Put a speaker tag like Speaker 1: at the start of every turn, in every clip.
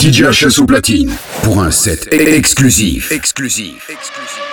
Speaker 1: DJ HS au platine pour un set exclusif. Exclusif. Exclusif.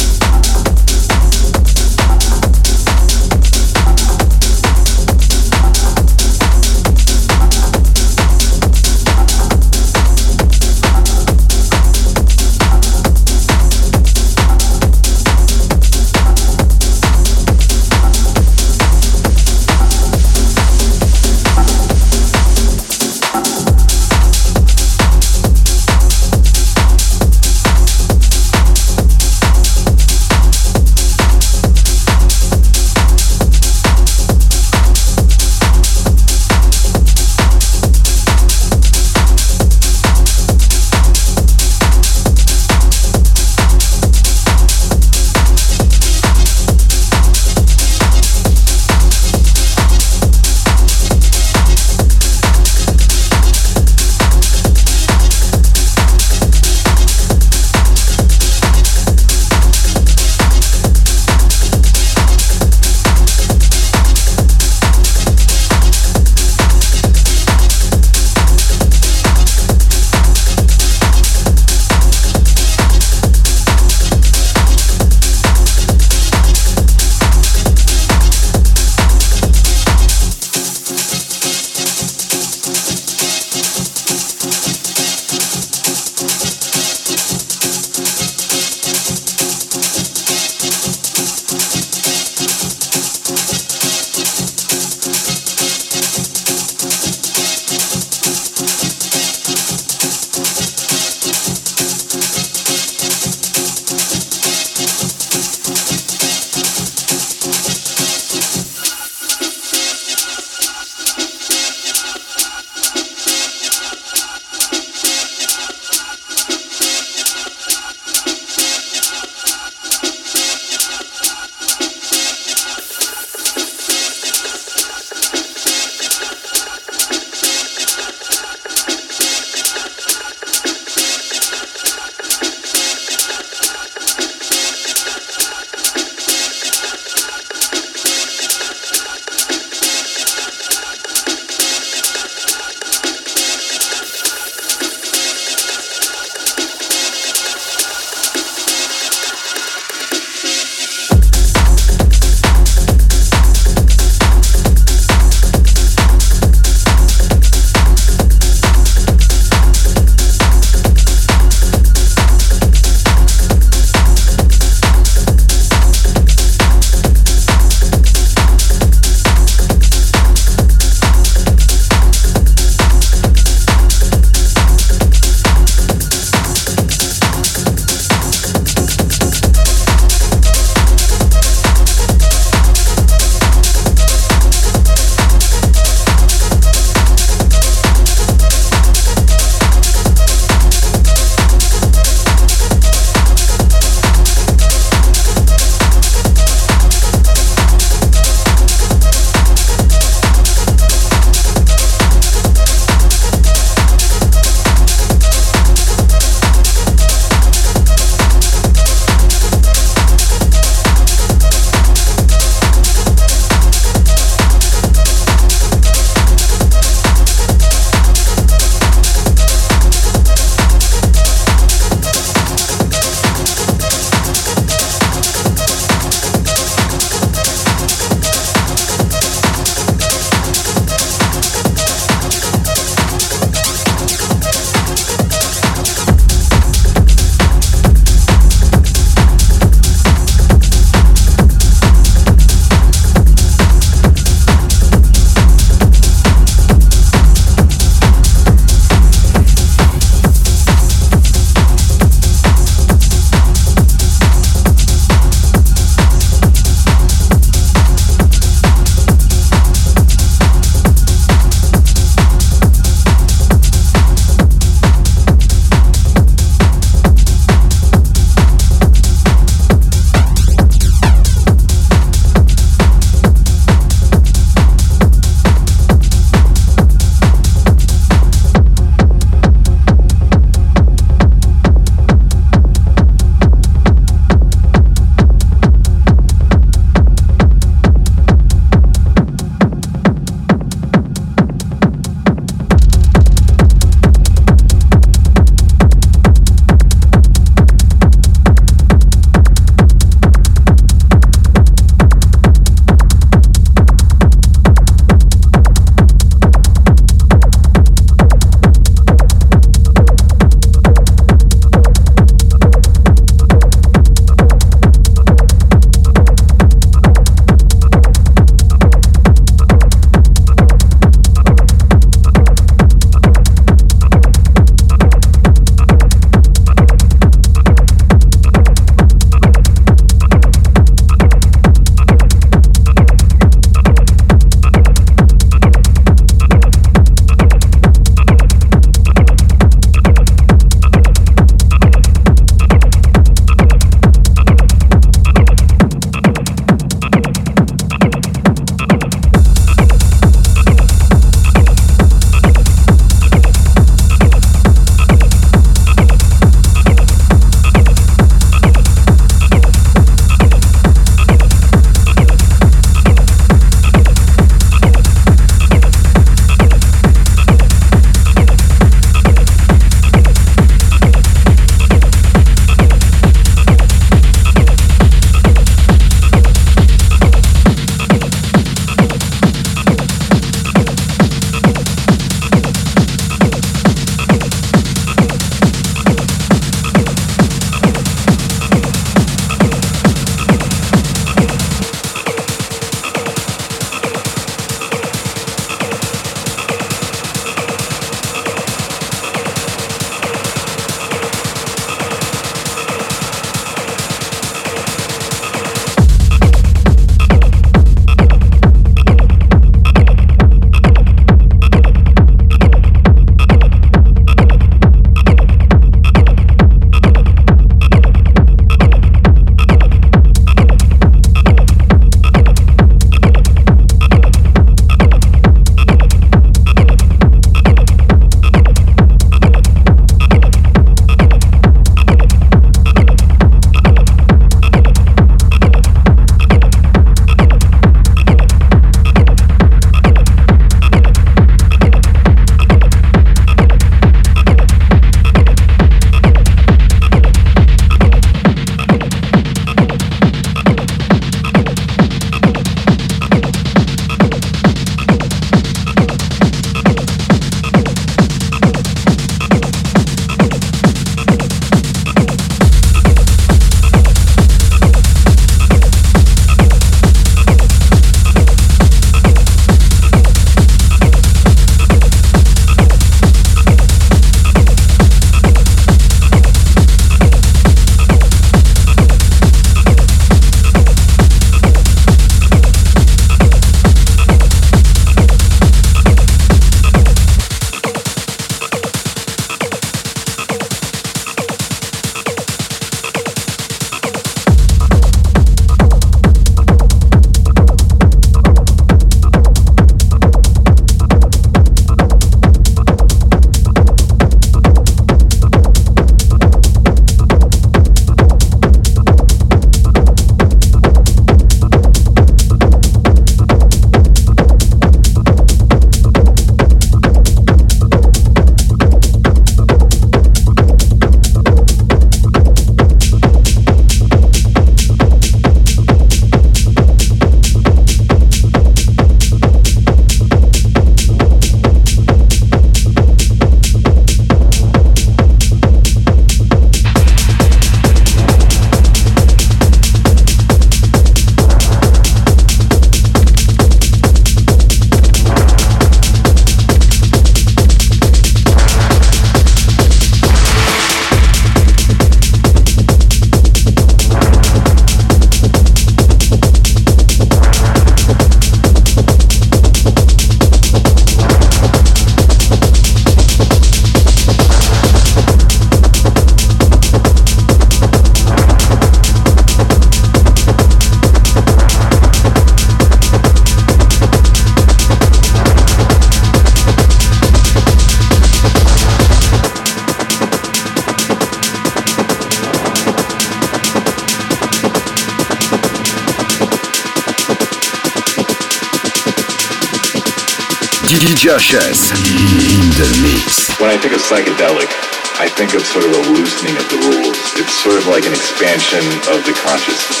Speaker 1: Chess in the mix.
Speaker 2: When I think of psychedelic, I think of sort of a loosening of the rules. It's sort of like an expansion of the consciousness.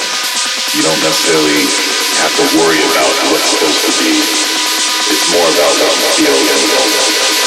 Speaker 2: You don't necessarily have to worry about what's supposed to be. It's more about what you feel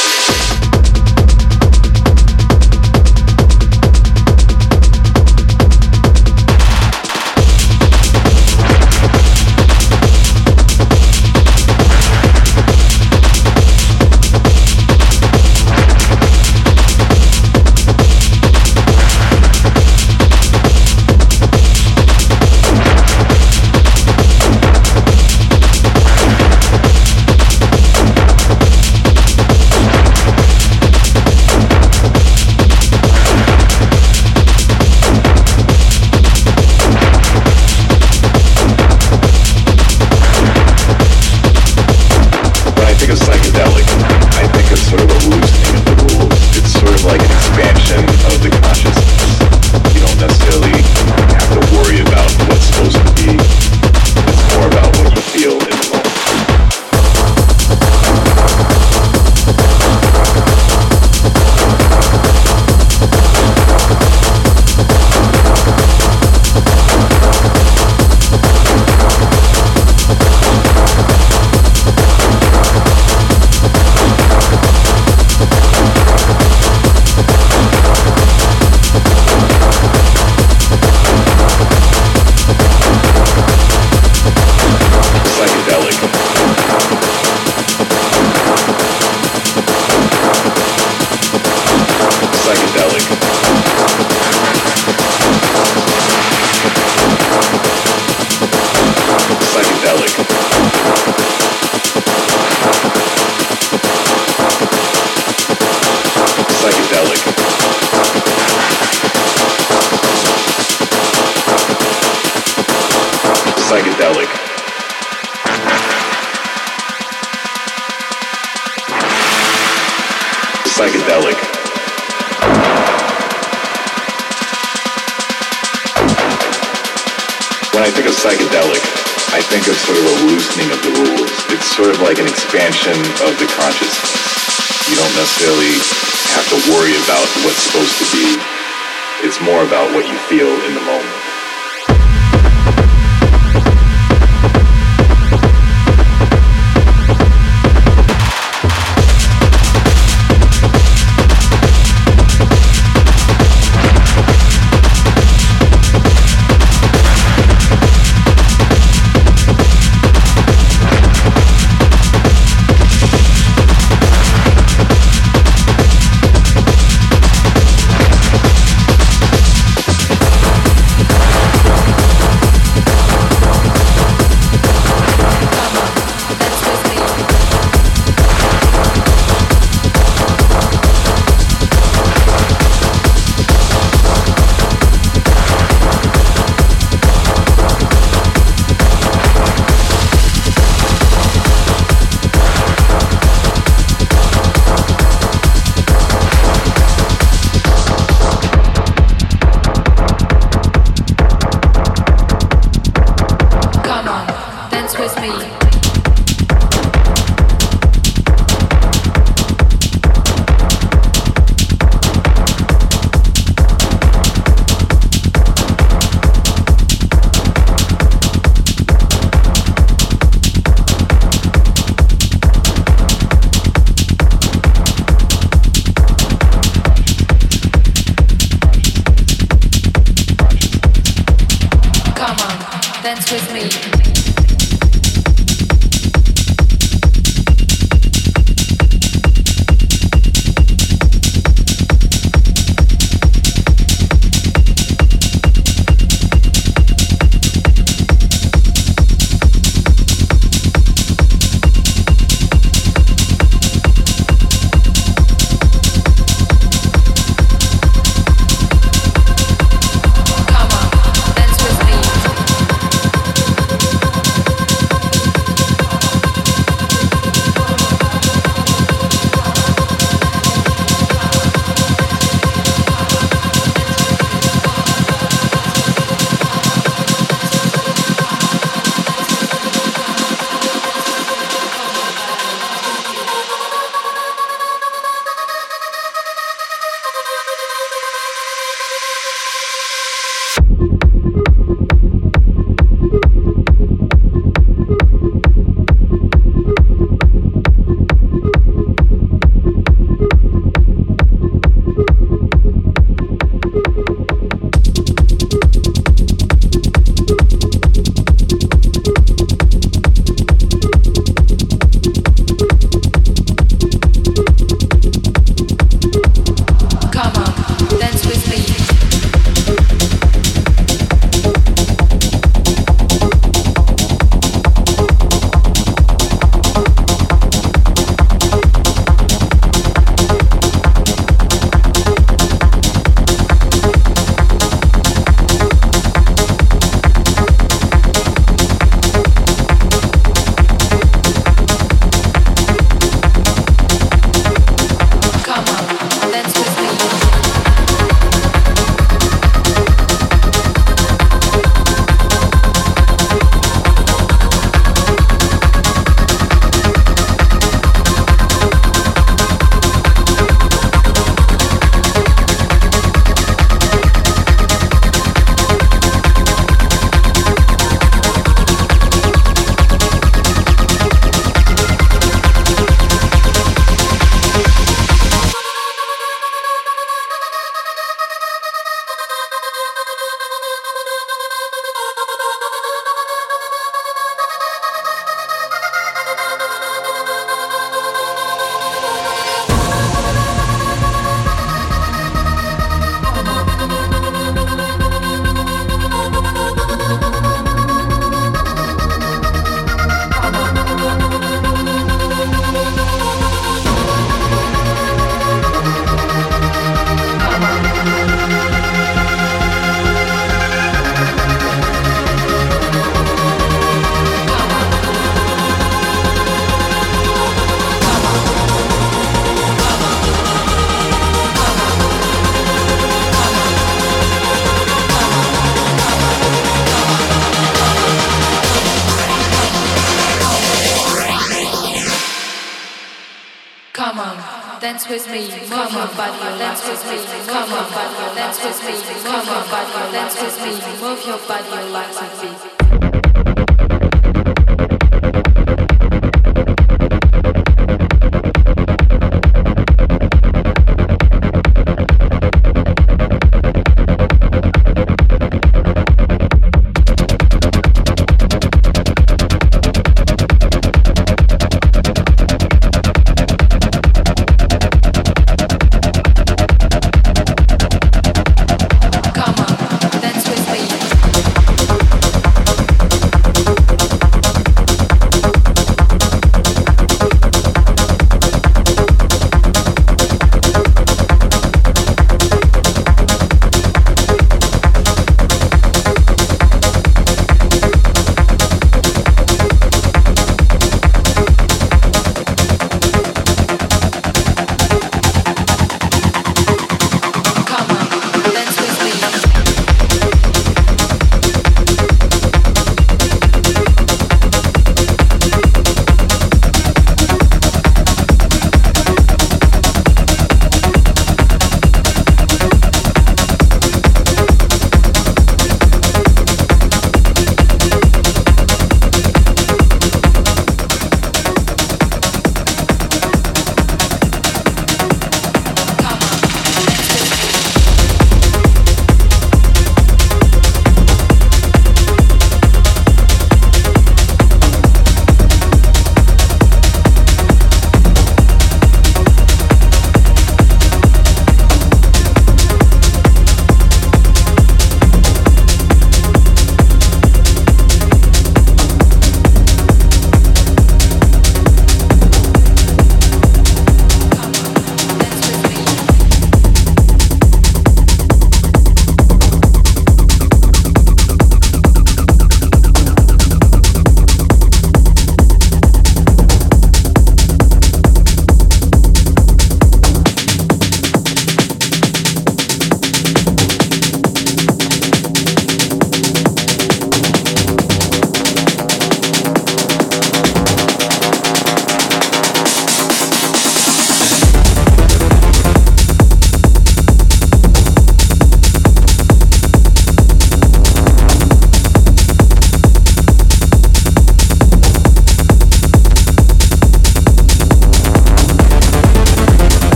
Speaker 3: dance with me, come on, body, dance with me, come on, body, dance with me, come on, body, dance with me, move your body like a beat.